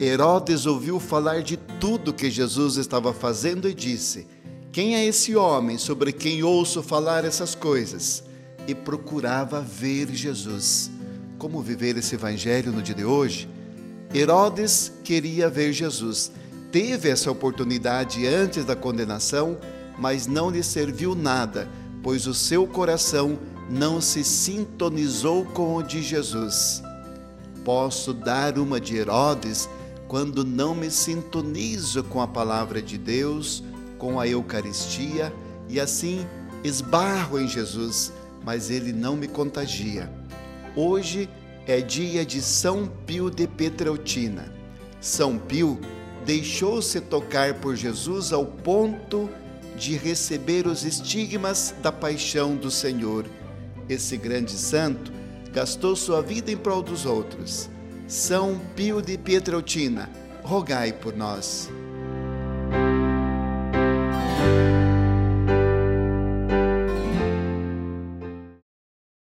Herodes ouviu falar de tudo que Jesus estava fazendo e disse: Quem é esse homem sobre quem ouço falar essas coisas? E procurava ver Jesus. Como viver esse evangelho no dia de hoje? Herodes queria ver Jesus. Teve essa oportunidade antes da condenação, mas não lhe serviu nada, pois o seu coração não se sintonizou com o de Jesus. Posso dar uma de Herodes quando não me sintonizo com a palavra de Deus, com a Eucaristia e assim esbarro em Jesus, mas ele não me contagia. Hoje é dia de São Pio de Petreutina. São Pio deixou-se tocar por Jesus ao ponto de receber os estigmas da paixão do Senhor. Esse grande santo gastou sua vida em prol dos outros. São Pio de Pietreutina, rogai por nós.